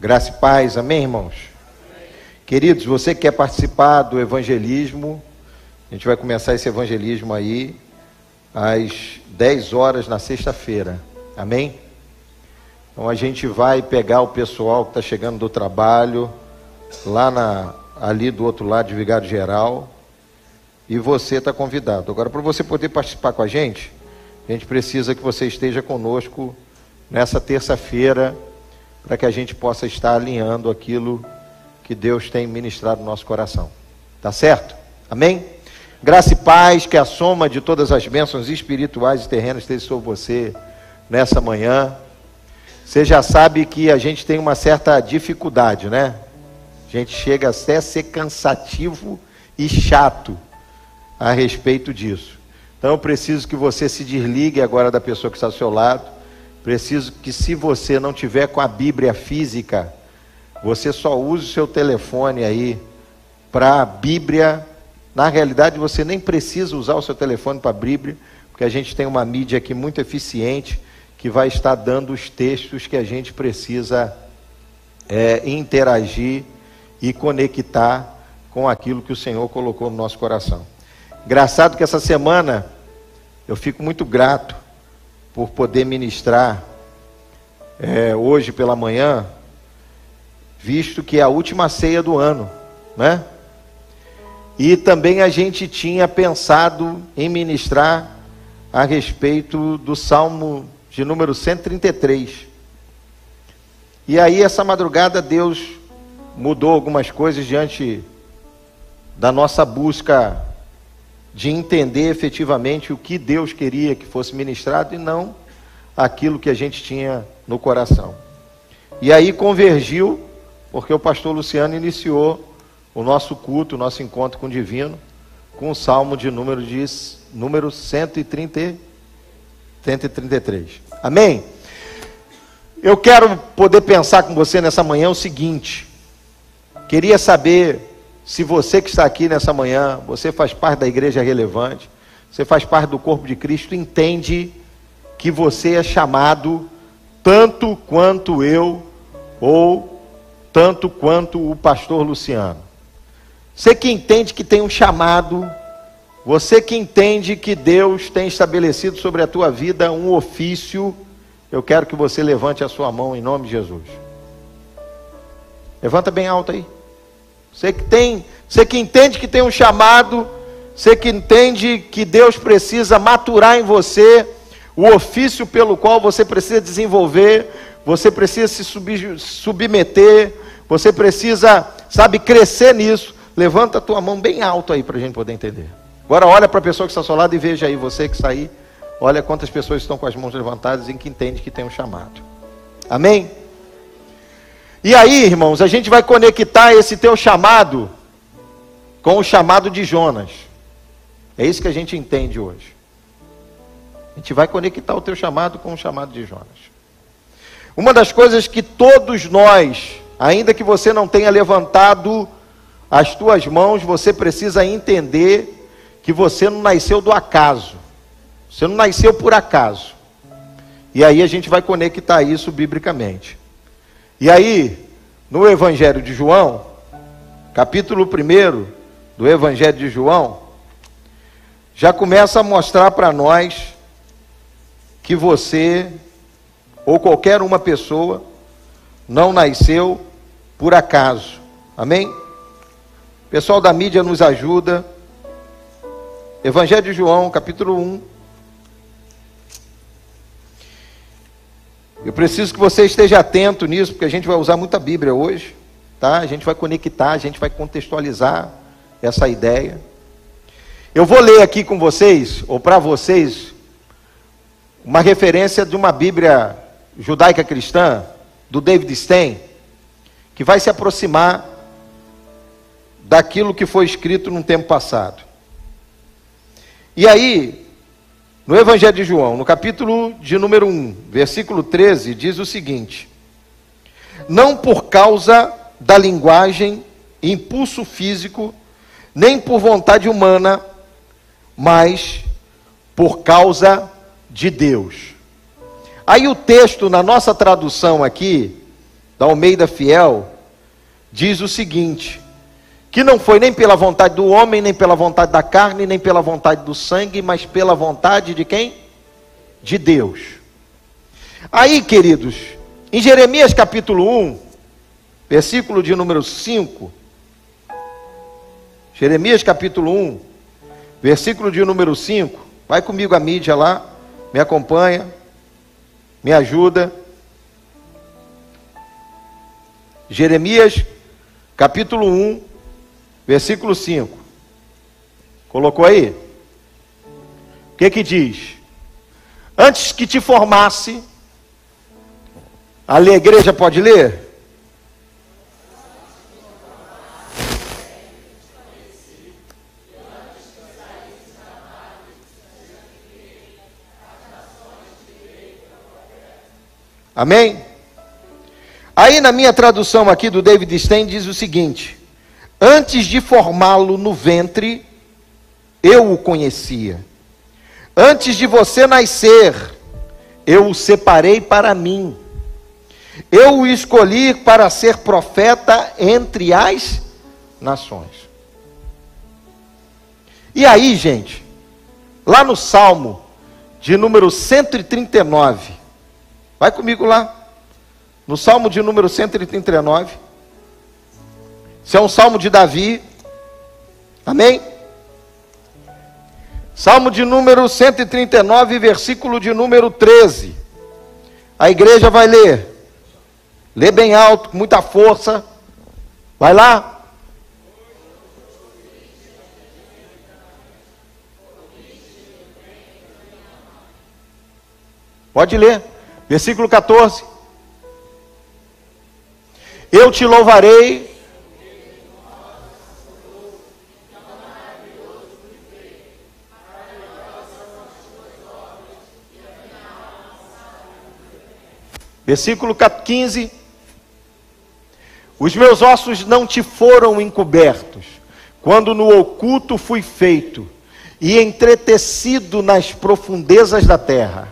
Graça e paz, amém, irmãos? Queridos, você que quer participar do evangelismo, a gente vai começar esse evangelismo aí às 10 horas na sexta-feira, amém? Então a gente vai pegar o pessoal que está chegando do trabalho, lá na, ali do outro lado de Vigário Geral, e você está convidado. Agora, para você poder participar com a gente, a gente precisa que você esteja conosco nessa terça-feira, para que a gente possa estar alinhando aquilo que Deus tem ministrado no nosso coração. Tá certo? Amém? Graça e paz, que a soma de todas as bênçãos espirituais e terrenas esteja sobre você nessa manhã. Você já sabe que a gente tem uma certa dificuldade, né? A gente chega até a ser cansativo e chato a respeito disso. Então eu preciso que você se desligue agora da pessoa que está ao seu lado. Preciso que, se você não tiver com a Bíblia física, você só use o seu telefone aí para a Bíblia. Na realidade, você nem precisa usar o seu telefone para a Bíblia, porque a gente tem uma mídia aqui muito eficiente que vai estar dando os textos que a gente precisa é, interagir e conectar com aquilo que o Senhor colocou no nosso coração. Engraçado que essa semana eu fico muito grato por poder ministrar é, hoje pela manhã, visto que é a última ceia do ano, né? E também a gente tinha pensado em ministrar a respeito do Salmo de número 133. E aí, essa madrugada, Deus mudou algumas coisas diante da nossa busca de entender efetivamente o que Deus queria que fosse ministrado e não aquilo que a gente tinha no coração. E aí convergiu, porque o pastor Luciano iniciou o nosso culto, o nosso encontro com o divino, com o salmo de número, de, número 130, 133. Amém? Eu quero poder pensar com você nessa manhã o seguinte: queria saber se você que está aqui nessa manhã, você faz parte da igreja relevante, você faz parte do corpo de Cristo, entende que você é chamado tanto quanto eu ou tanto quanto o pastor Luciano. Você que entende que tem um chamado, você que entende que Deus tem estabelecido sobre a tua vida um ofício, eu quero que você levante a sua mão em nome de Jesus. Levanta bem alto aí. Você que tem, você que entende que tem um chamado, você que entende que Deus precisa maturar em você o ofício pelo qual você precisa desenvolver, você precisa se submeter, você precisa, sabe, crescer nisso. Levanta a tua mão bem alto aí para a gente poder entender. Agora olha para a pessoa que está ao seu lado e veja aí, você que está aí, olha quantas pessoas estão com as mãos levantadas e que entende que tem um chamado. Amém? E aí, irmãos, a gente vai conectar esse teu chamado com o chamado de Jonas. É isso que a gente entende hoje. A gente vai conectar o teu chamado com o chamado de Jonas. Uma das coisas que todos nós, ainda que você não tenha levantado as tuas mãos, você precisa entender que você não nasceu do acaso. Você não nasceu por acaso. E aí a gente vai conectar isso biblicamente. E aí, no Evangelho de João, capítulo 1 do Evangelho de João, já começa a mostrar para nós que você, ou qualquer uma pessoa, não nasceu por acaso. Amém? O pessoal da mídia nos ajuda. Evangelho de João, capítulo 1, Eu preciso que você esteja atento nisso, porque a gente vai usar muita Bíblia hoje, tá? A gente vai conectar, a gente vai contextualizar essa ideia. Eu vou ler aqui com vocês, ou para vocês, uma referência de uma Bíblia judaica cristã, do David Stein, que vai se aproximar daquilo que foi escrito no tempo passado. E aí, no Evangelho de João, no capítulo de número 1, versículo 13, diz o seguinte: Não por causa da linguagem, impulso físico, nem por vontade humana, mas por causa de Deus. Aí o texto, na nossa tradução aqui, da Almeida Fiel, diz o seguinte: que não foi nem pela vontade do homem, nem pela vontade da carne, nem pela vontade do sangue, mas pela vontade de quem? De Deus. Aí, queridos, em Jeremias capítulo 1, versículo de número 5, Jeremias capítulo 1, versículo de número 5, vai comigo a mídia lá, me acompanha, me ajuda. Jeremias capítulo 1, versículo 5. Colocou aí? O que que diz? Antes que te formasse, a igreja pode ler? Amém? Aí na minha tradução aqui do David Stein diz o seguinte: Antes de formá-lo no ventre, eu o conhecia. Antes de você nascer, eu o separei para mim. Eu o escolhi para ser profeta entre as nações. E aí, gente, lá no Salmo de número 139, Vai comigo lá. No Salmo de número 139. Isso é um salmo de Davi. Amém? Salmo de número 139, versículo de número 13. A igreja vai ler. Lê bem alto, com muita força. Vai lá. Pode ler. Versículo 14. Eu te louvarei. Versículo 15. Os meus ossos não te foram encobertos, quando no oculto fui feito e entretecido nas profundezas da terra.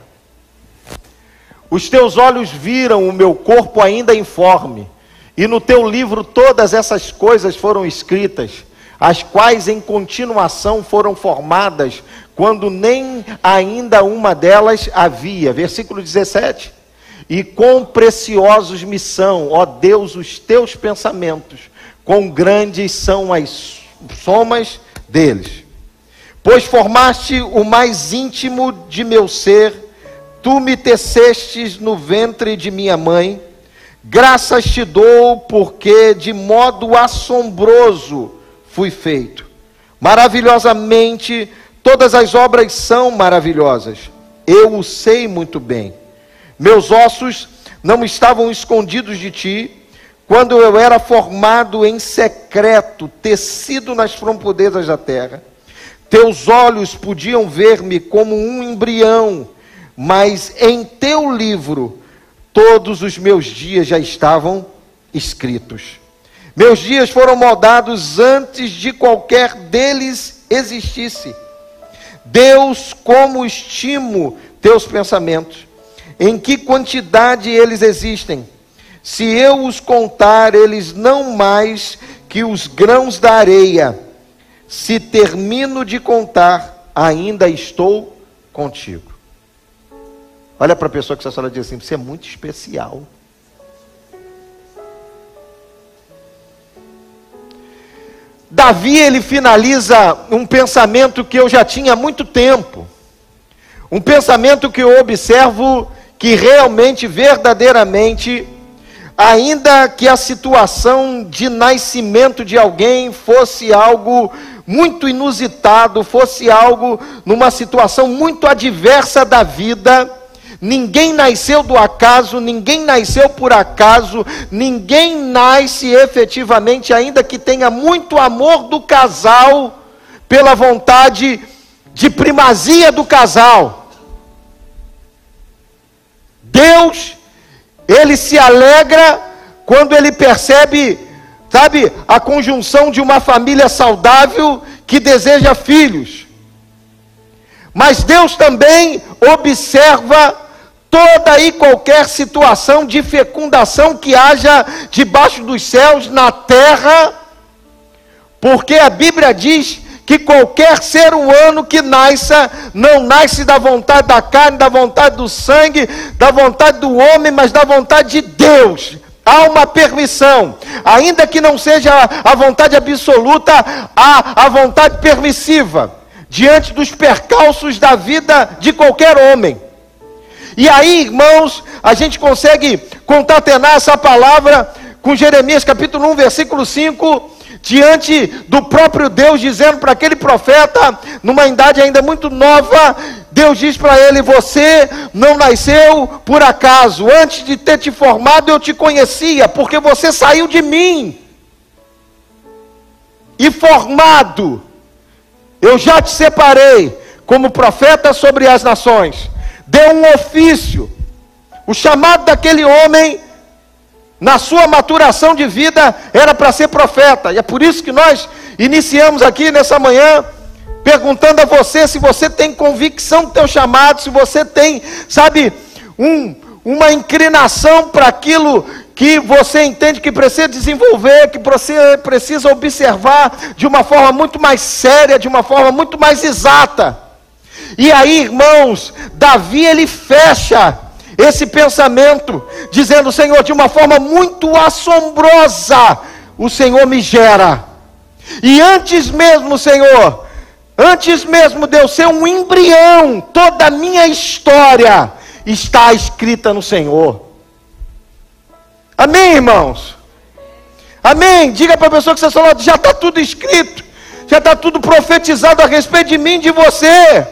Os teus olhos viram o meu corpo ainda informe, e no teu livro todas essas coisas foram escritas, as quais em continuação foram formadas, quando nem ainda uma delas havia. Versículo 17. E quão preciosos me são, ó Deus, os teus pensamentos, quão grandes são as somas deles. Pois formaste o mais íntimo de meu ser, Tu me tecestes no ventre de minha mãe, graças te dou, porque de modo assombroso fui feito. Maravilhosamente, todas as obras são maravilhosas. Eu o sei muito bem. Meus ossos não estavam escondidos de ti, quando eu era formado em secreto, tecido nas profundezas da terra. Teus olhos podiam ver-me como um embrião mas em teu livro todos os meus dias já estavam escritos. Meus dias foram moldados antes de qualquer deles existisse. Deus, como estimo teus pensamentos, em que quantidade eles existem. Se eu os contar, eles não mais que os grãos da areia. Se termino de contar, ainda estou contigo. Olha para a pessoa que falando e diz assim: você é muito especial. Davi ele finaliza um pensamento que eu já tinha há muito tempo. Um pensamento que eu observo que realmente, verdadeiramente, ainda que a situação de nascimento de alguém fosse algo muito inusitado, fosse algo numa situação muito adversa da vida, Ninguém nasceu do acaso, ninguém nasceu por acaso, ninguém nasce efetivamente, ainda que tenha muito amor do casal, pela vontade de primazia do casal. Deus, ele se alegra quando ele percebe, sabe, a conjunção de uma família saudável que deseja filhos. Mas Deus também observa toda e qualquer situação de fecundação que haja debaixo dos céus, na terra, porque a Bíblia diz que qualquer ser humano que nasça, não nasce da vontade da carne, da vontade do sangue, da vontade do homem, mas da vontade de Deus. Há uma permissão, ainda que não seja a vontade absoluta, há a vontade permissiva, diante dos percalços da vida de qualquer homem. E aí, irmãos, a gente consegue concatenar essa palavra com Jeremias capítulo 1, versículo 5, diante do próprio Deus dizendo para aquele profeta, numa idade ainda muito nova, Deus diz para ele: Você não nasceu por acaso, antes de ter te formado eu te conhecia, porque você saiu de mim. E formado, eu já te separei como profeta sobre as nações deu um ofício. O chamado daquele homem, na sua maturação de vida, era para ser profeta. E é por isso que nós iniciamos aqui nessa manhã, perguntando a você se você tem convicção do teu chamado, se você tem, sabe, um, uma inclinação para aquilo que você entende que precisa desenvolver, que você precisa observar de uma forma muito mais séria, de uma forma muito mais exata. E aí, irmãos, Davi ele fecha esse pensamento, dizendo: Senhor, de uma forma muito assombrosa, o Senhor me gera. E antes mesmo, Senhor, antes mesmo de eu ser um embrião, toda a minha história está escrita no Senhor. Amém, irmãos? Amém? Diga para a pessoa que você falou, já está tudo escrito, já está tudo profetizado a respeito de mim de você.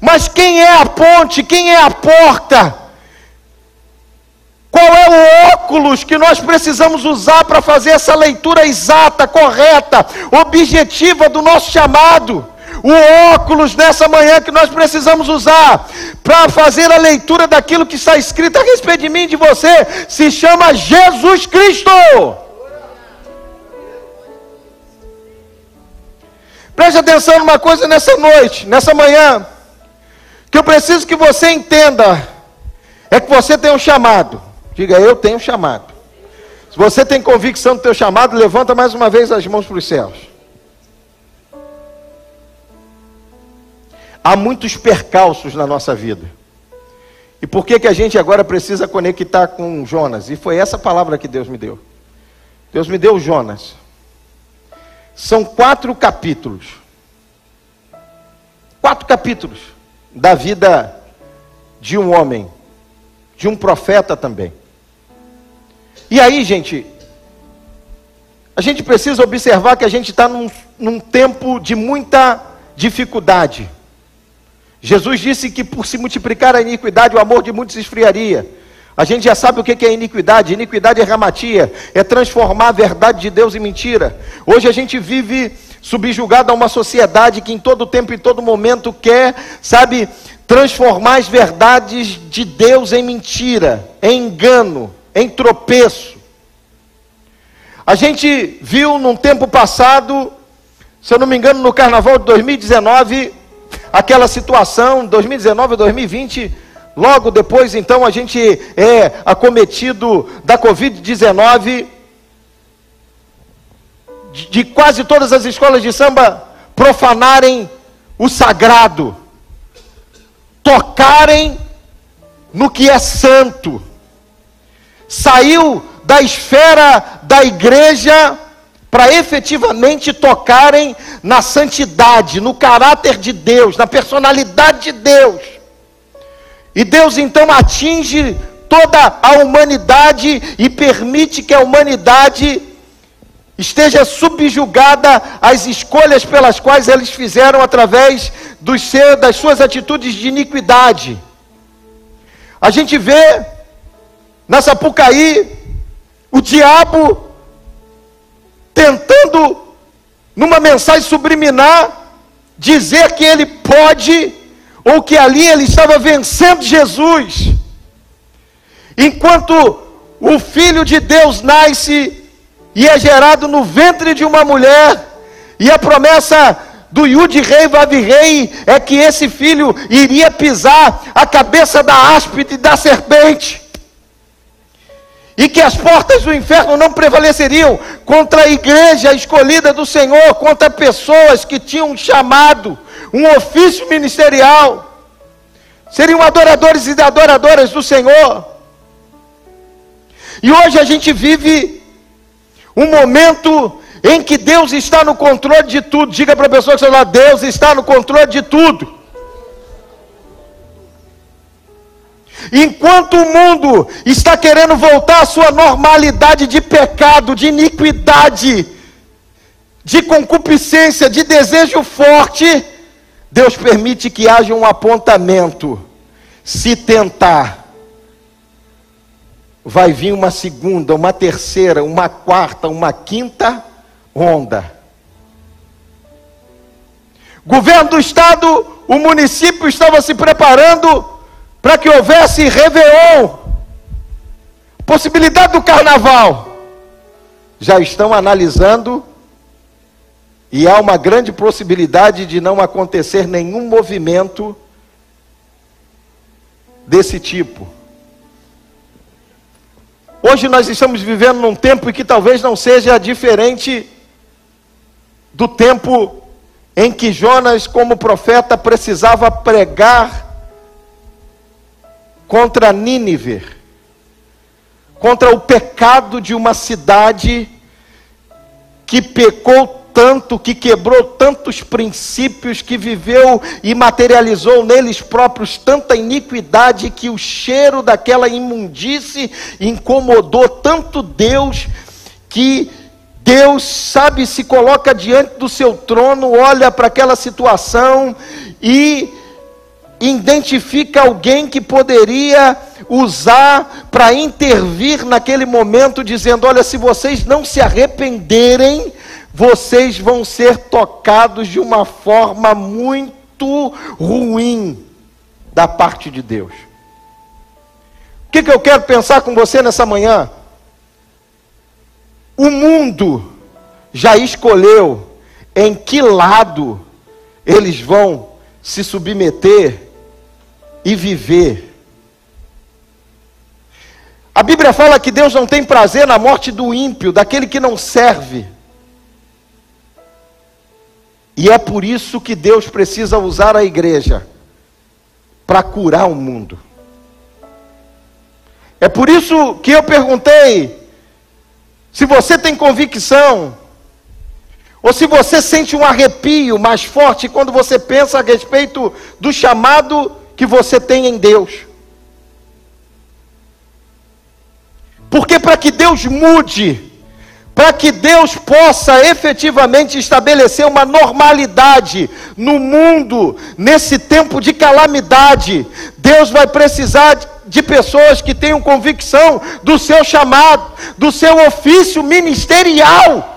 Mas quem é a ponte? Quem é a porta? Qual é o óculos que nós precisamos usar para fazer essa leitura exata, correta, objetiva do nosso chamado? O óculos nessa manhã que nós precisamos usar para fazer a leitura daquilo que está escrito a respeito de mim e de você se chama Jesus Cristo. Preste atenção numa coisa nessa noite, nessa manhã que eu preciso que você entenda é que você tem um chamado. Diga, eu tenho chamado. Se você tem convicção do teu chamado, levanta mais uma vez as mãos para os céus. Há muitos percalços na nossa vida. E por que, que a gente agora precisa conectar com Jonas? E foi essa palavra que Deus me deu. Deus me deu Jonas. São quatro capítulos. Quatro capítulos da vida de um homem, de um profeta também. E aí, gente, a gente precisa observar que a gente está num, num tempo de muita dificuldade. Jesus disse que por se multiplicar a iniquidade, o amor de muitos esfriaria. A gente já sabe o que é iniquidade. Iniquidade é ramatia, é transformar a verdade de Deus em mentira. Hoje a gente vive subjugado a uma sociedade que em todo tempo e todo momento quer, sabe, transformar as verdades de Deus em mentira, em engano, em tropeço. A gente viu num tempo passado, se eu não me engano, no carnaval de 2019, aquela situação, 2019 2020, logo depois então a gente é acometido da Covid-19 de quase todas as escolas de samba profanarem o sagrado, tocarem no que é santo. Saiu da esfera da igreja para efetivamente tocarem na santidade, no caráter de Deus, na personalidade de Deus. E Deus então atinge toda a humanidade e permite que a humanidade esteja subjugada às escolhas pelas quais eles fizeram através dos seu, das suas atitudes de iniquidade. A gente vê na Sapucaí o diabo tentando, numa mensagem subliminar, dizer que ele pode, ou que ali ele estava vencendo Jesus. Enquanto o Filho de Deus nasce e é gerado no ventre de uma mulher, e a promessa do Yud Rei Vav Rei é que esse filho iria pisar a cabeça da áspide da serpente. E que as portas do inferno não prevaleceriam contra a igreja escolhida do Senhor, contra pessoas que tinham um chamado, um ofício ministerial. Seriam adoradores e adoradoras do Senhor. E hoje a gente vive um momento em que Deus está no controle de tudo. Diga para a pessoa que está lá, Deus está no controle de tudo. Enquanto o mundo está querendo voltar à sua normalidade de pecado, de iniquidade, de concupiscência, de desejo forte, Deus permite que haja um apontamento. Se tentar, vai vir uma segunda, uma terceira, uma quarta, uma quinta onda. Governo do estado, o município estava se preparando para que houvesse Réveillon, possibilidade do carnaval. Já estão analisando e há uma grande possibilidade de não acontecer nenhum movimento desse tipo. Hoje nós estamos vivendo num tempo que talvez não seja diferente do tempo em que Jonas, como profeta, precisava pregar contra Nínive, contra o pecado de uma cidade que pecou tanto, que quebrou tantos princípios, que viveu e materializou neles próprios tanta iniquidade, que o cheiro daquela imundície incomodou tanto Deus, que Deus, sabe, se coloca diante do seu trono, olha para aquela situação e identifica alguém que poderia usar para intervir naquele momento, dizendo: Olha, se vocês não se arrependerem, vocês vão ser tocados de uma forma muito ruim da parte de Deus. O que, que eu quero pensar com você nessa manhã? O mundo já escolheu em que lado eles vão se submeter e viver. A Bíblia fala que Deus não tem prazer na morte do ímpio, daquele que não serve. E é por isso que Deus precisa usar a igreja para curar o mundo. É por isso que eu perguntei se você tem convicção, ou se você sente um arrepio mais forte quando você pensa a respeito do chamado que você tem em Deus. Porque para que Deus mude, para que Deus possa efetivamente estabelecer uma normalidade no mundo, nesse tempo de calamidade, Deus vai precisar de pessoas que tenham convicção do seu chamado, do seu ofício ministerial.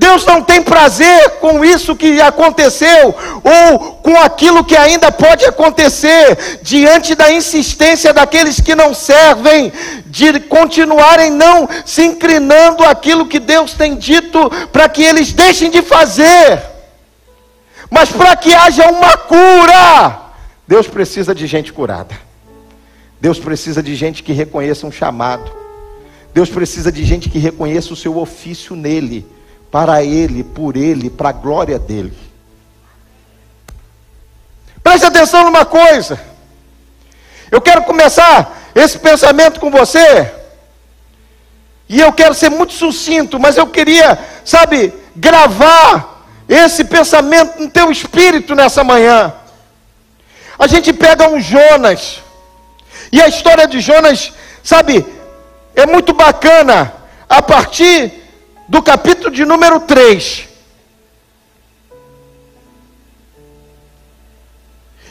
Deus não tem prazer com isso que aconteceu, ou com aquilo que ainda pode acontecer, diante da insistência daqueles que não servem, de continuarem não se inclinando aquilo que Deus tem dito, para que eles deixem de fazer, mas para que haja uma cura, Deus precisa de gente curada, Deus precisa de gente que reconheça um chamado, Deus precisa de gente que reconheça o seu ofício nele para Ele, por Ele, para a glória dele. Preste atenção numa coisa. Eu quero começar esse pensamento com você. E eu quero ser muito sucinto, mas eu queria, sabe, gravar esse pensamento no teu espírito nessa manhã. A gente pega um Jonas. E a história de Jonas, sabe, é muito bacana. A partir do capítulo de número 3.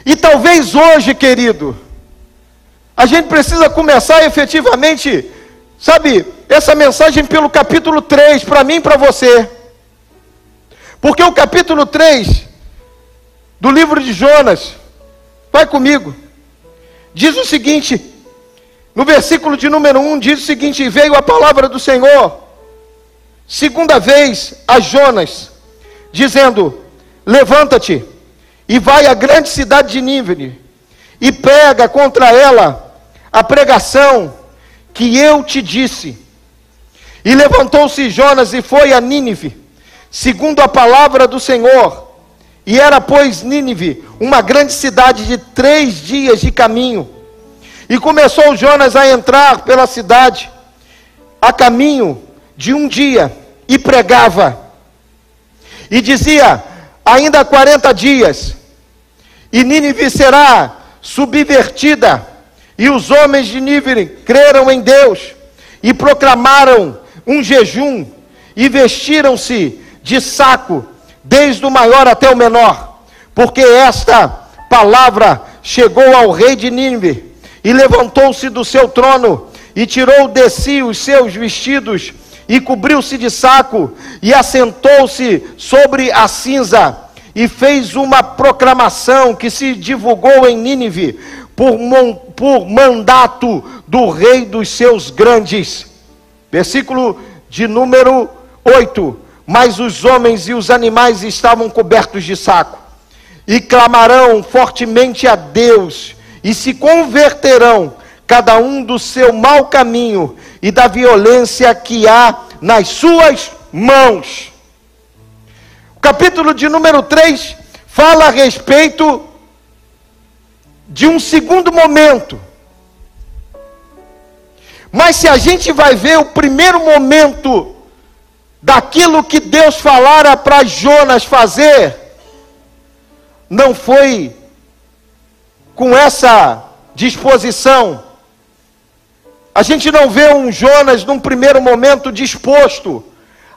E talvez hoje, querido, a gente precisa começar efetivamente, sabe, essa mensagem pelo capítulo 3, para mim e para você. Porque o capítulo 3 do livro de Jonas, vai comigo, diz o seguinte: no versículo de número 1 diz o seguinte: Veio a palavra do Senhor segunda vez a Jonas, dizendo: Levanta-te e vai à grande cidade de Nínive e pega contra ela a pregação que eu te disse. E levantou-se Jonas e foi a Nínive, segundo a palavra do Senhor. E era, pois, Nínive, uma grande cidade de três dias de caminho. E começou Jonas a entrar pela cidade, a caminho de um dia, e pregava. E dizia: ainda 40 dias, e Nínive será subvertida. E os homens de Nínive creram em Deus e proclamaram um jejum e vestiram-se de saco, desde o maior até o menor, porque esta palavra chegou ao rei de Nínive e levantou-se do seu trono e tirou de si os seus vestidos e cobriu-se de saco e assentou-se sobre a cinza e fez uma proclamação que se divulgou em Nínive por, por mandato do rei dos seus grandes. Versículo de número 8. Mas os homens e os animais estavam cobertos de saco, e clamarão fortemente a Deus, e se converterão, cada um do seu mau caminho e da violência que há nas suas mãos. O capítulo de número 3 fala a respeito de um segundo momento. Mas se a gente vai ver o primeiro momento daquilo que Deus falara para Jonas fazer, não foi com essa disposição. A gente não vê um Jonas num primeiro momento disposto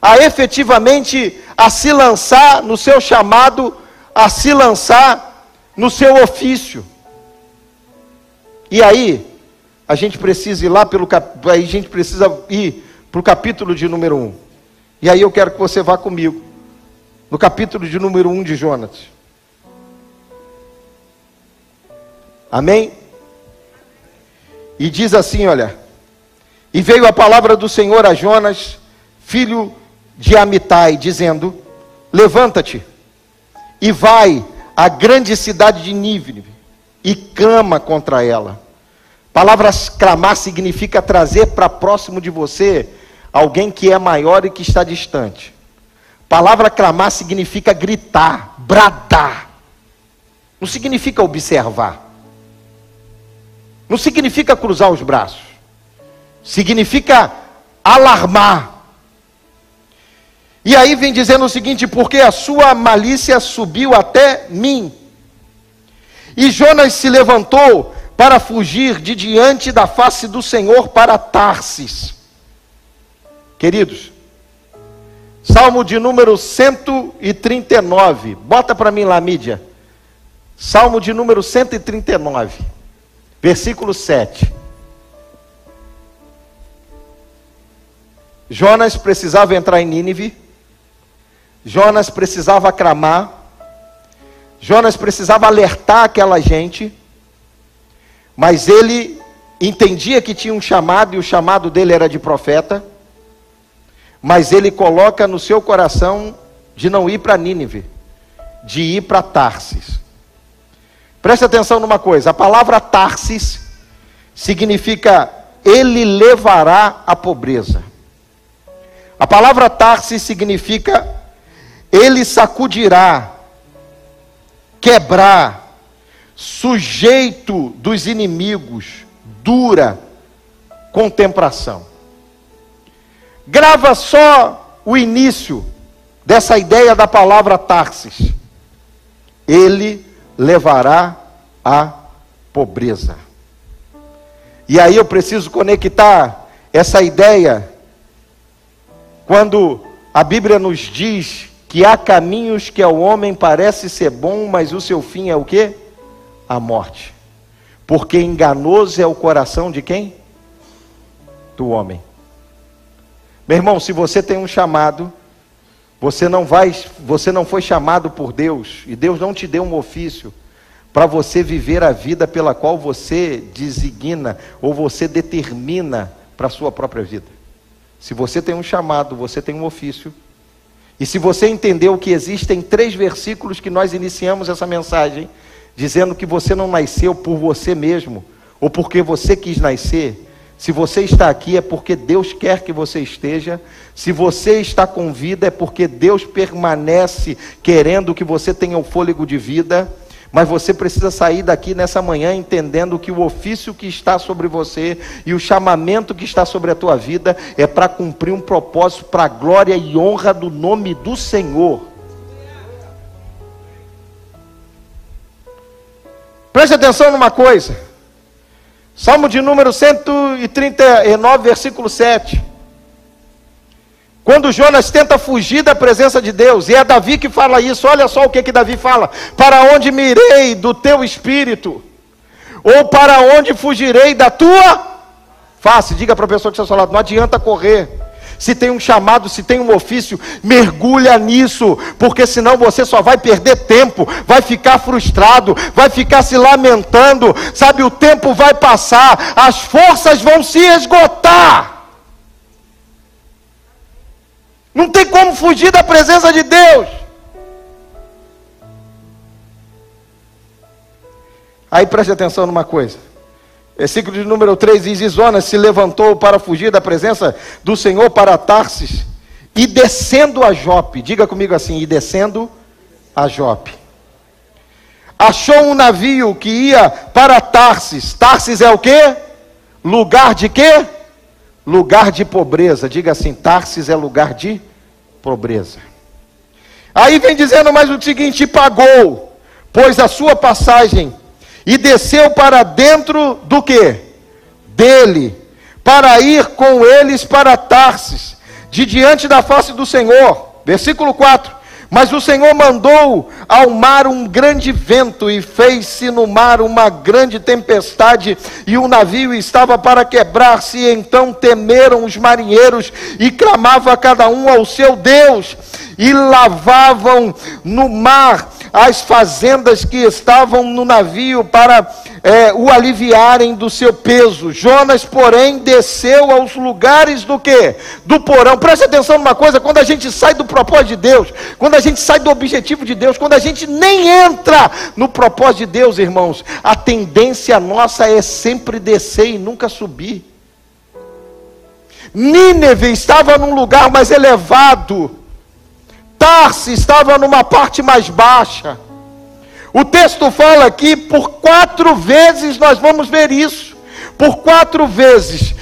a efetivamente a se lançar no seu chamado, a se lançar no seu ofício. E aí, a gente precisa ir lá pelo aí a gente precisa ir para o capítulo de número 1. E aí eu quero que você vá comigo. No capítulo de número 1 de Jonas. Amém? E diz assim, olha: E veio a palavra do Senhor a Jonas, filho de Amitai, dizendo: Levanta-te e vai à grande cidade de Nínive e clama contra ela. Palavras clamar significa trazer para próximo de você alguém que é maior e que está distante. Palavra clamar significa gritar, bradar. Não significa observar. Não significa cruzar os braços. Significa alarmar. E aí vem dizendo o seguinte: porque a sua malícia subiu até mim. E Jonas se levantou para fugir de diante da face do Senhor para Tarsis. Queridos, Salmo de número 139. Bota para mim lá, mídia. Salmo de número 139, versículo 7. Jonas precisava entrar em Nínive Jonas precisava clamar, Jonas precisava alertar aquela gente, mas ele entendia que tinha um chamado e o chamado dele era de profeta, mas ele coloca no seu coração de não ir para Nínive, de ir para Tarsis. Preste atenção numa coisa: a palavra Tarsis significa ele levará a pobreza. A palavra Tarsis significa ele sacudirá, quebrar, sujeito dos inimigos, dura contemplação. Grava só o início dessa ideia da palavra Tarsis. Ele levará a pobreza. E aí eu preciso conectar essa ideia quando a Bíblia nos diz que há caminhos que ao homem parece ser bom, mas o seu fim é o quê? A morte. Porque enganoso é o coração de quem? Do homem. Meu irmão, se você tem um chamado, você não vai, você não foi chamado por Deus e Deus não te deu um ofício para você viver a vida pela qual você designa ou você determina para a sua própria vida. Se você tem um chamado, você tem um ofício, E se você entendeu que existem três versículos que nós iniciamos essa mensagem, dizendo que você não nasceu por você mesmo, ou porque você quis nascer, se você está aqui é porque Deus quer que você esteja. Se você está com vida é porque Deus permanece querendo que você tenha o fôlego de vida. Mas você precisa sair daqui nessa manhã entendendo que o ofício que está sobre você e o chamamento que está sobre a tua vida é para cumprir um propósito para a glória e honra do nome do Senhor. Preste atenção numa coisa. Salmo de número 139, versículo 7. Quando Jonas tenta fugir da presença de Deus, e é Davi que fala isso, olha só o que, que Davi fala: Para onde mirei do teu espírito? Ou para onde fugirei da tua face? Diga para a pessoa que está ao seu lado: não adianta correr se tem um chamado, se tem um ofício, mergulha nisso, porque senão você só vai perder tempo, vai ficar frustrado, vai ficar se lamentando, sabe? O tempo vai passar, as forças vão se esgotar. Não tem como fugir da presença de Deus. Aí preste atenção numa coisa. Versículo de número 3 diz: Isona se levantou para fugir da presença do Senhor para Tarsis, e descendo a Jope, diga comigo assim, e descendo a Jope. Achou um navio que ia para Tarsis. Tarsis é o que? Lugar de quê? Lugar de pobreza. Diga assim: Tarsis é lugar de pobreza. Aí vem dizendo mais o seguinte: pagou, pois a sua passagem e desceu para dentro do que? Dele, para ir com eles para Tarsis, de diante da face do Senhor. Versículo 4. Mas o Senhor mandou ao mar um grande vento e fez-se no mar uma grande tempestade, e o navio estava para quebrar-se. Então temeram os marinheiros e clamava cada um ao seu Deus, e lavavam no mar as fazendas que estavam no navio para é, o aliviarem do seu peso. Jonas, porém, desceu aos lugares do que? Do porão. Preste atenção numa coisa: quando a gente sai do propósito de Deus, quando a gente sai do objetivo de Deus, quando a gente nem entra no propósito de Deus, irmãos, a tendência nossa é sempre descer e nunca subir. Nínive estava num lugar mais elevado. Tarse estava numa parte mais baixa. O texto fala aqui, por quatro vezes nós vamos ver isso. Por quatro vezes.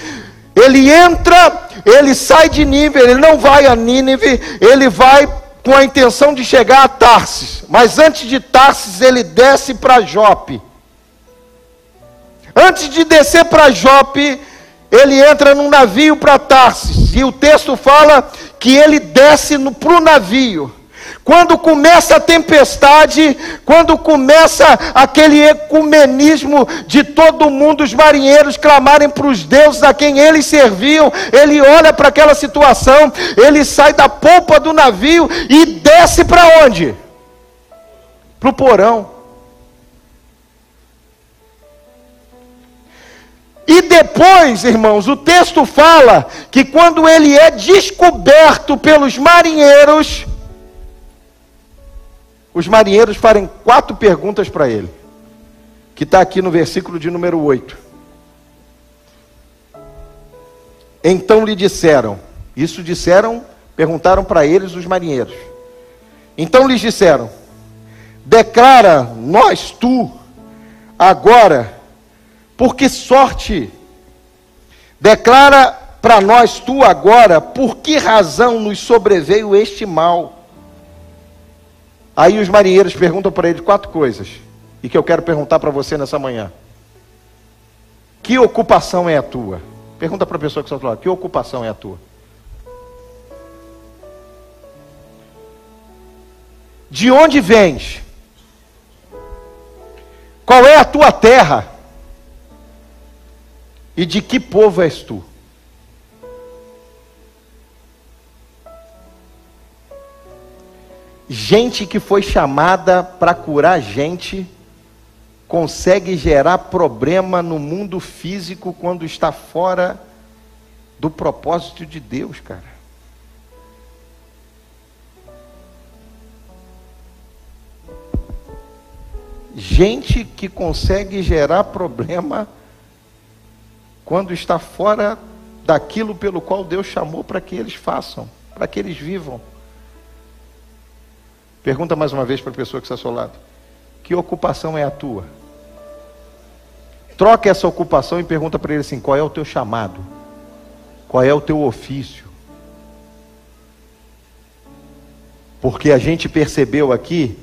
Ele entra, ele sai de Nínive, ele não vai a Nínive, ele vai com a intenção de chegar a Tarsis. Mas antes de Tarsis, ele desce para Jope. Antes de descer para Jope, ele entra num navio para Tarsis. E o texto fala que ele desce para o navio. Quando começa a tempestade, quando começa aquele ecumenismo de todo mundo, os marinheiros clamarem para os deuses a quem eles serviam, ele olha para aquela situação, ele sai da polpa do navio e desce para onde? Para o porão. E depois, irmãos, o texto fala que quando ele é descoberto pelos marinheiros, os marinheiros fazem quatro perguntas para ele, que está aqui no versículo de número 8. Então lhe disseram, isso disseram, perguntaram para eles os marinheiros. Então lhes disseram: Declara nós tu agora por que sorte? Declara para nós tu agora, por que razão nos sobreveio este mal? Aí os marinheiros perguntam para ele quatro coisas, e que eu quero perguntar para você nessa manhã. Que ocupação é a tua? Pergunta para a pessoa que está do lado, que ocupação é a tua? De onde vens? Qual é a tua terra? E de que povo és tu? Gente que foi chamada para curar gente consegue gerar problema no mundo físico quando está fora do propósito de Deus, cara. Gente que consegue gerar problema quando está fora daquilo pelo qual Deus chamou para que eles façam, para que eles vivam. Pergunta mais uma vez para a pessoa que está ao seu lado: que ocupação é a tua? Troca essa ocupação e pergunta para ele assim: qual é o teu chamado? Qual é o teu ofício? Porque a gente percebeu aqui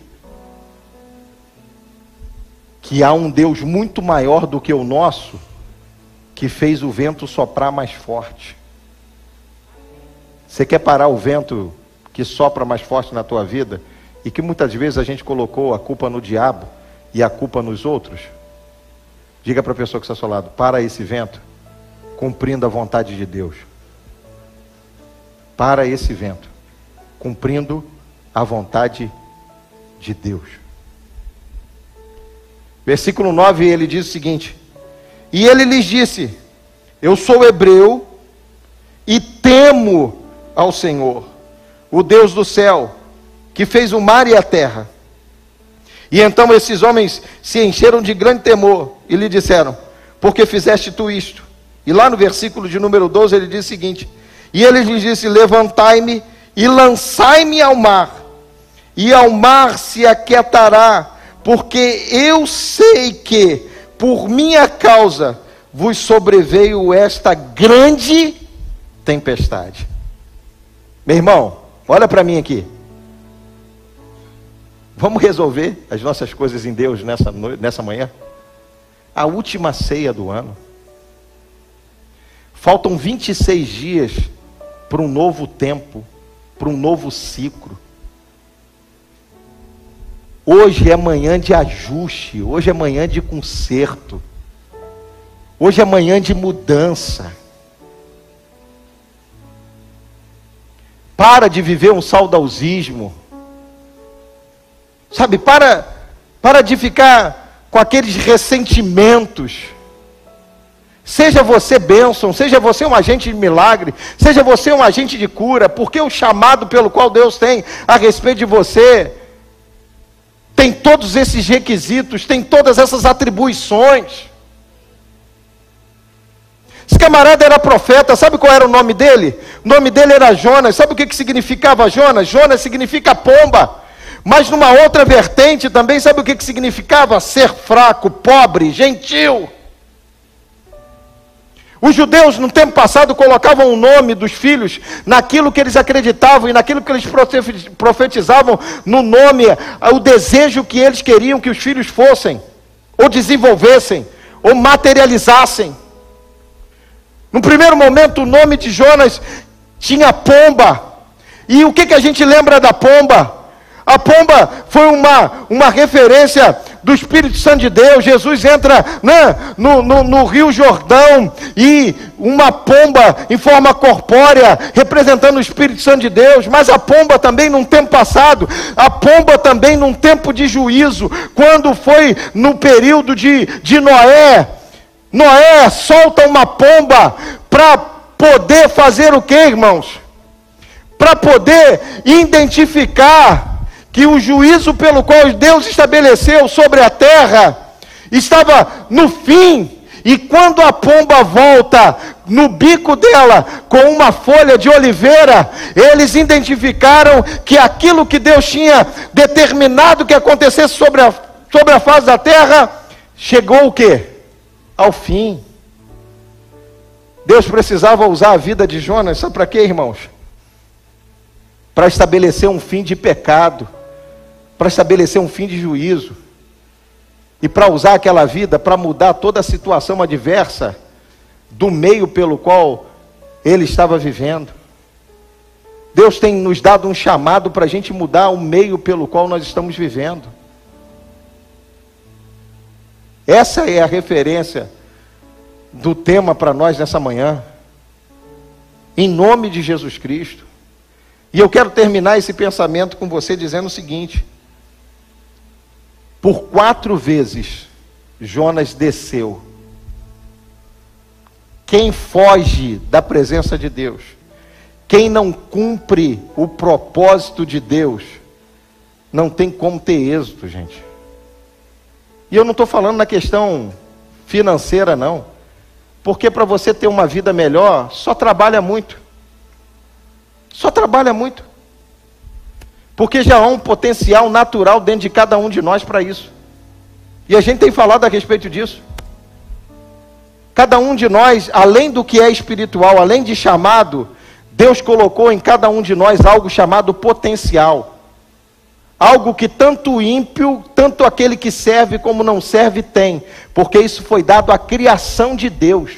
que há um Deus muito maior do que o nosso que fez o vento soprar mais forte. Você quer parar o vento que sopra mais forte na tua vida e que muitas vezes a gente colocou a culpa no diabo e a culpa nos outros? Diga para a pessoa que está ao seu lado: para esse vento, cumprindo a vontade de Deus. Para esse vento, cumprindo a vontade de Deus. Versículo 9, ele diz o seguinte: E ele lhes disse: Eu sou hebreu e temo ao Senhor, o Deus do céu, que fez o mar e a terra. E então esses homens se encheram de grande temor e lhe disseram: Por que fizeste tu isto? E lá no versículo de número 12 ele diz o seguinte: E ele lhes disse: Levantai-me e lançai-me ao mar, e ao mar se aquietará, porque eu sei que, por minha causa, vos sobreveio esta grande tempestade. Meu irmão, olha para mim aqui. Vamos resolver as nossas coisas em Deus nessa, noite, nessa manhã? A última ceia do ano. Faltam 26 dias para um novo tempo, para um novo ciclo. Hoje é manhã de ajuste, hoje é manhã de conserto, hoje é manhã de mudança. Para de viver um saudosismo. Sabe, para, para de ficar com aqueles ressentimentos. Seja você bênção, seja você um agente de milagre, seja você um agente de cura, porque o chamado pelo qual Deus tem a respeito de você tem todos esses requisitos, tem todas essas atribuições. Esse camarada era profeta, sabe qual era o nome dele? O nome dele era Jonas. Sabe o que, que significava Jonas? Jonas significa pomba. Mas numa outra vertente também, sabe o que, que significava? Ser fraco, pobre, gentil. Os judeus, no tempo passado, colocavam o nome dos filhos naquilo que eles acreditavam e naquilo que eles profetizavam no nome, o desejo que eles queriam que os filhos fossem, ou desenvolvessem, ou materializassem. No primeiro momento, o nome de Jonas tinha pomba. E o que, que a gente lembra da pomba? A pomba foi uma, uma referência do Espírito Santo de Deus. Jesus entra né, no, no, no, Rio Jordão e uma pomba em forma corpórea, representando o Espírito Santo de Deus. Mas a pomba também num tempo passado, a pomba também num tempo de juízo, quando foi no período de, de Noé. Noé solta uma pomba para poder fazer o que, irmãos? Para poder identificar que o juízo pelo qual Deus estabeleceu sobre a terra estava no fim. E quando a pomba volta no bico dela com uma folha de oliveira, eles identificaram que aquilo que Deus tinha determinado que acontecesse sobre a, sobre a face da terra, chegou o quê? Ao fim. Deus precisava usar a vida de Jonas, sabe para quê, irmãos? Para estabelecer um fim de pecado para estabelecer um fim de juízo e para usar aquela vida para mudar toda a situação adversa do meio pelo qual ele estava vivendo. Deus tem nos dado um chamado para a gente mudar o meio pelo qual nós estamos vivendo. Essa é a referência do tema para nós nessa manhã. Em nome de Jesus Cristo. E eu quero terminar esse pensamento com você dizendo o seguinte: por quatro vezes Jonas desceu. Quem foge da presença de Deus, quem não cumpre o propósito de Deus, não tem como ter êxito, gente. E eu não estou falando na questão financeira, não. Porque para você ter uma vida melhor, só trabalha muito. Só trabalha muito. Porque já há um potencial natural dentro de cada um de nós para isso. E a gente tem falado a respeito disso. Cada um de nós, além do que é espiritual, além de chamado, Deus colocou em cada um de nós algo chamado potencial. Algo que tanto o ímpio, tanto aquele que serve como não serve tem, porque isso foi dado à criação de Deus.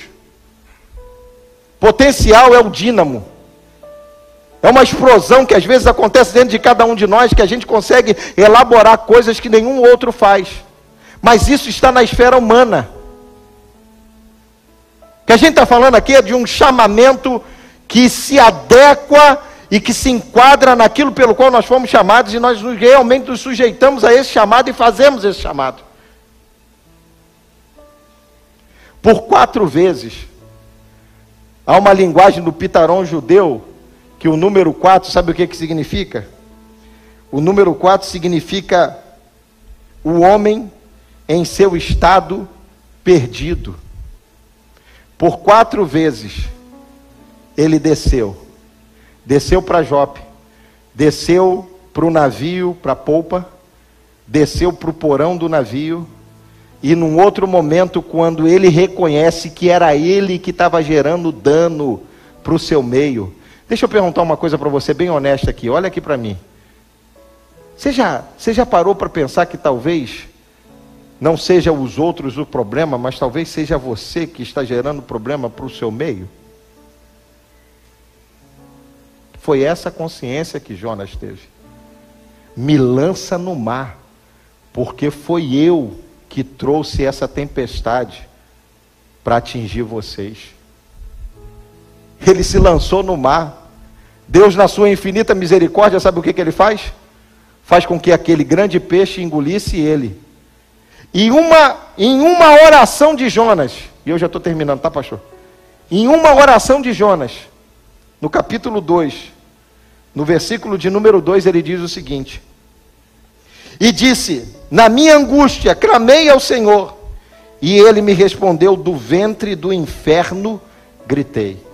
Potencial é o dínamo. É uma explosão que às vezes acontece dentro de cada um de nós, que a gente consegue elaborar coisas que nenhum outro faz. Mas isso está na esfera humana. O que a gente está falando aqui é de um chamamento que se adequa e que se enquadra naquilo pelo qual nós fomos chamados e nós realmente nos sujeitamos a esse chamado e fazemos esse chamado. Por quatro vezes, há uma linguagem do pitaron judeu que o número quatro, sabe o que, que significa? O número quatro significa o homem em seu estado perdido. Por quatro vezes ele desceu desceu para Jope, desceu para o navio, para a polpa, desceu para o porão do navio, e num outro momento, quando ele reconhece que era ele que estava gerando dano para o seu meio. Deixa eu perguntar uma coisa para você, bem honesta aqui, olha aqui para mim. Você já, você já parou para pensar que talvez não seja os outros o problema, mas talvez seja você que está gerando problema para o seu meio? Foi essa consciência que Jonas teve. Me lança no mar, porque foi eu que trouxe essa tempestade para atingir vocês. Ele se lançou no mar. Deus, na sua infinita misericórdia, sabe o que, que ele faz? Faz com que aquele grande peixe engolisse ele. E uma, em uma oração de Jonas, e eu já estou terminando, tá, pastor? Em uma oração de Jonas, no capítulo 2, no versículo de número 2, ele diz o seguinte: E disse: Na minha angústia clamei ao Senhor, e ele me respondeu: Do ventre do inferno gritei.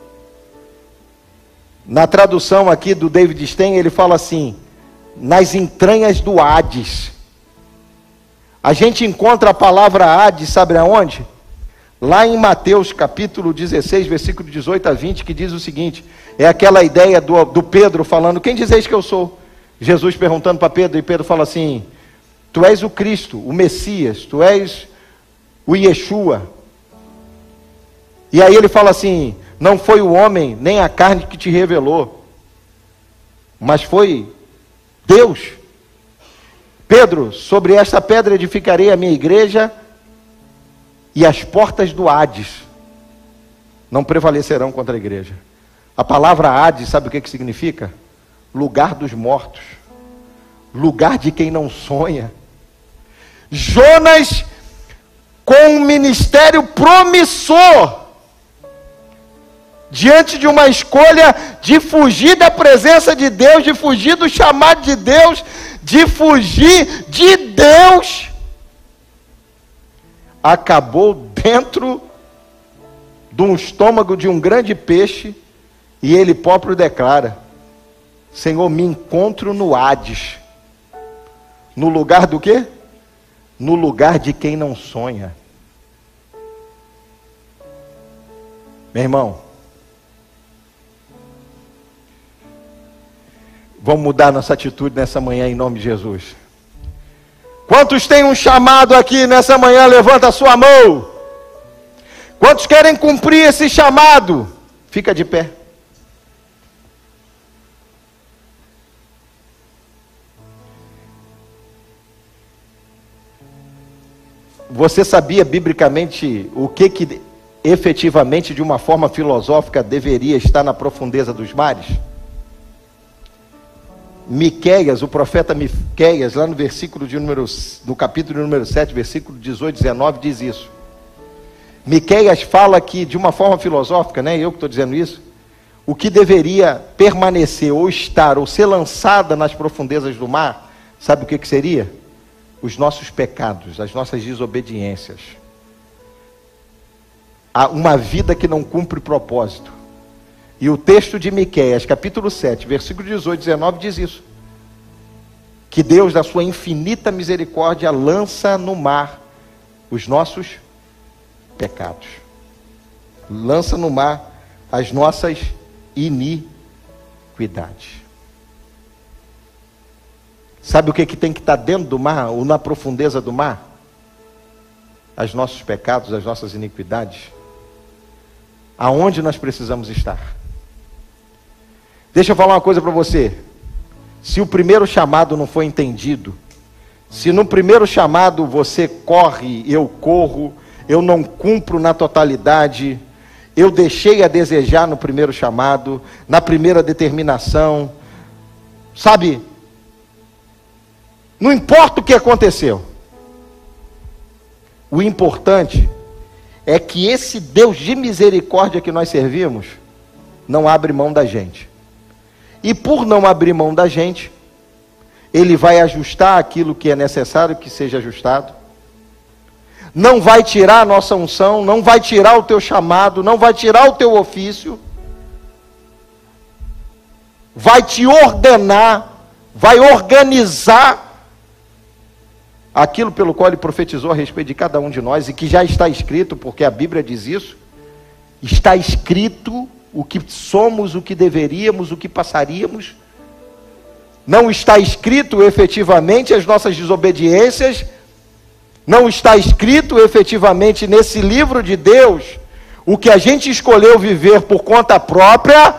Na tradução aqui do David Stein, ele fala assim: Nas entranhas do Hades. A gente encontra a palavra Hades, sabe aonde? Lá em Mateus capítulo 16, versículo 18 a 20, que diz o seguinte: é aquela ideia do, do Pedro falando: Quem dizeis que eu sou? Jesus perguntando para Pedro, e Pedro fala assim: Tu és o Cristo, o Messias, tu és o Yeshua. E aí ele fala assim: Não foi o homem, nem a carne que te revelou, mas foi Deus. Pedro, sobre esta pedra edificarei a minha igreja e as portas do Hades não prevalecerão contra a igreja. A palavra Hades, sabe o que, que significa? Lugar dos mortos, lugar de quem não sonha. Jonas, com um ministério promissor, diante de uma escolha de fugir da presença de Deus, de fugir do chamado de Deus, de fugir de Deus, acabou dentro de um estômago de um grande peixe, e ele próprio declara: Senhor, me encontro no Hades. No lugar do quê? No lugar de quem não sonha. Meu irmão, vamos mudar nossa atitude nessa manhã em nome de Jesus. Quantos têm um chamado aqui nessa manhã? Levanta a sua mão. Quantos querem cumprir esse chamado? Fica de pé. Você sabia biblicamente o que, que efetivamente, de uma forma filosófica, deveria estar na profundeza dos mares? Miqueias, o profeta Miqueias, lá no versículo de número, no capítulo número 7, versículo 18 19, diz isso. Miqueias fala que, de uma forma filosófica, né, eu que estou dizendo isso, o que deveria permanecer ou estar ou ser lançada nas profundezas do mar, sabe o que, que seria? os nossos pecados, as nossas desobediências, uma vida que não cumpre propósito. E o texto de Miqueias, capítulo 7, versículo 18 19 diz isso. Que Deus, da sua infinita misericórdia, lança no mar os nossos pecados. Lança no mar as nossas iniquidades. Sabe o que, que tem que estar dentro do mar ou na profundeza do mar? Os nossos pecados, as nossas iniquidades. Aonde nós precisamos estar? Deixa eu falar uma coisa para você. Se o primeiro chamado não foi entendido, se no primeiro chamado você corre, eu corro, eu não cumpro na totalidade, eu deixei a desejar no primeiro chamado, na primeira determinação, sabe? Não importa o que aconteceu. O importante é que esse Deus de misericórdia que nós servimos não abre mão da gente. E por não abrir mão da gente, ele vai ajustar aquilo que é necessário que seja ajustado. Não vai tirar a nossa unção, não vai tirar o teu chamado, não vai tirar o teu ofício. Vai te ordenar, vai organizar aquilo pelo qual ele profetizou a respeito de cada um de nós e que já está escrito, porque a Bíblia diz isso. Está escrito o que somos, o que deveríamos, o que passaríamos. Não está escrito efetivamente as nossas desobediências. Não está escrito efetivamente nesse livro de Deus o que a gente escolheu viver por conta própria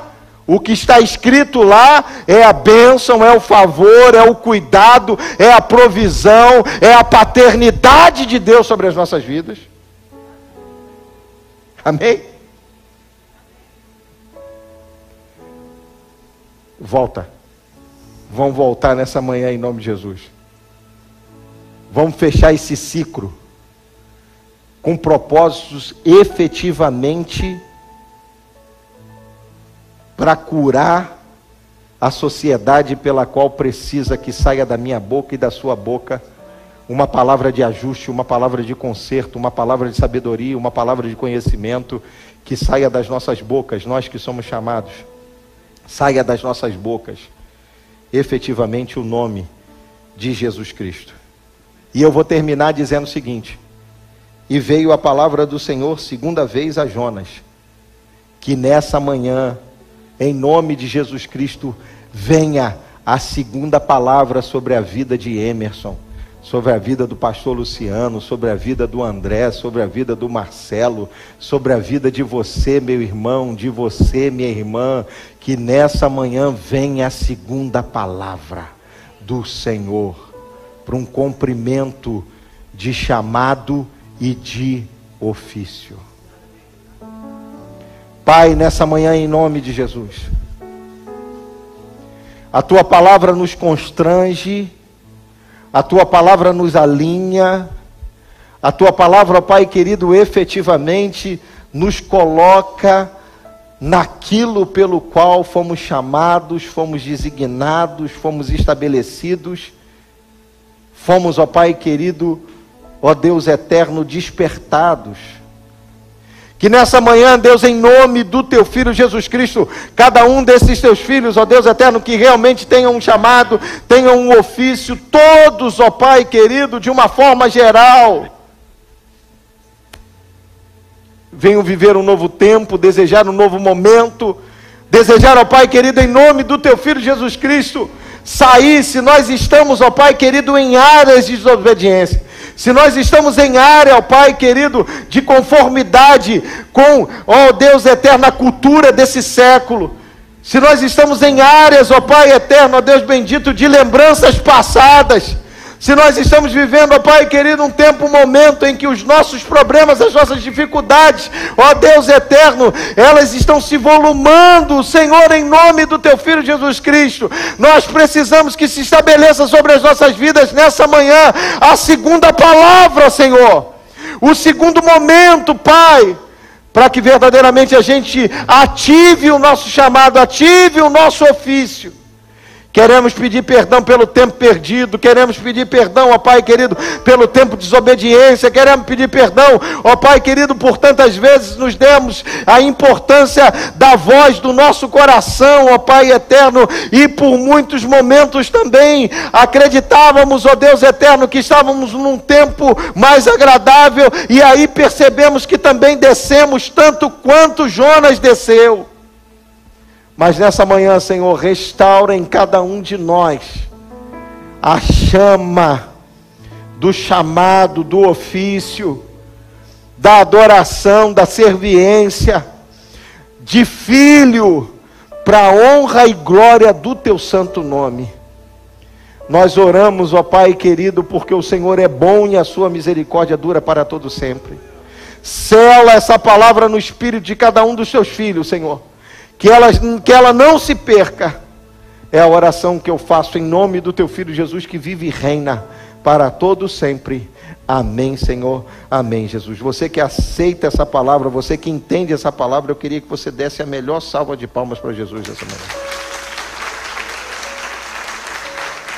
o que está escrito lá é a bênção, é o favor, é o cuidado, é a provisão, é a paternidade de Deus sobre as nossas vidas. Amém? Volta. Vão voltar nessa manhã em nome de Jesus. Vamos fechar esse ciclo com propósitos efetivamente para curar a sociedade pela qual precisa que saia da minha boca e da sua boca uma palavra de ajuste, uma palavra de conserto, uma palavra de sabedoria, uma palavra de conhecimento que saia das nossas bocas, nós que somos chamados, saia das nossas bocas efetivamente o nome de Jesus Cristo. E eu vou terminar dizendo o seguinte: E veio a palavra do Senhor segunda vez a Jonas, que nessa manhã em nome de Jesus Cristo, venha a segunda palavra sobre a vida de Emerson, sobre a vida do pastor Luciano, sobre a vida do André, sobre a vida do Marcelo, sobre a vida de você, meu irmão, de você, minha irmã, que nessa manhã venha a segunda palavra do Senhor para um cumprimento de chamado e de ofício. Pai, nessa manhã, em nome de Jesus, a tua palavra nos constrange, a tua palavra nos alinha, a tua palavra, Pai querido, efetivamente nos coloca naquilo pelo qual fomos chamados, fomos designados, fomos estabelecidos, fomos, ó Pai querido, ó Deus eterno, despertados que nessa manhã, Deus, em nome do teu filho Jesus Cristo, cada um desses teus filhos, ó Deus eterno, que realmente tenham um chamado, tenham um ofício, todos, ó Pai querido, de uma forma geral, venham viver um novo tempo, desejar um novo momento, desejar, ó Pai querido, em nome do teu filho Jesus Cristo, sair, se nós estamos, ó Pai querido, em áreas de desobediência se nós estamos em área, ó Pai querido, de conformidade com, ó Deus eterno, a cultura desse século, se nós estamos em áreas, ó Pai eterno, ó Deus bendito, de lembranças passadas, se nós estamos vivendo, ó Pai querido, um tempo, um momento em que os nossos problemas, as nossas dificuldades, ó Deus eterno, elas estão se volumando, Senhor, em nome do Teu Filho Jesus Cristo, nós precisamos que se estabeleça sobre as nossas vidas nessa manhã a segunda palavra, Senhor, o segundo momento, Pai, para que verdadeiramente a gente ative o nosso chamado, ative o nosso ofício Queremos pedir perdão pelo tempo perdido, queremos pedir perdão, ó Pai querido, pelo tempo de desobediência, queremos pedir perdão, ó Pai querido, por tantas vezes nos demos a importância da voz do nosso coração, ó Pai eterno, e por muitos momentos também acreditávamos, ó Deus eterno, que estávamos num tempo mais agradável, e aí percebemos que também descemos tanto quanto Jonas desceu. Mas nessa manhã, Senhor, restaura em cada um de nós a chama do chamado, do ofício, da adoração, da serviência, de filho, para honra e glória do teu santo nome. Nós oramos, ó Pai querido, porque o Senhor é bom e a sua misericórdia dura para todo sempre. Sela essa palavra no espírito de cada um dos seus filhos, Senhor que ela, que ela não se perca. É a oração que eu faço em nome do teu filho Jesus que vive e reina para todo sempre. Amém, Senhor. Amém, Jesus. Você que aceita essa palavra, você que entende essa palavra, eu queria que você desse a melhor salva de palmas para Jesus essa manhã.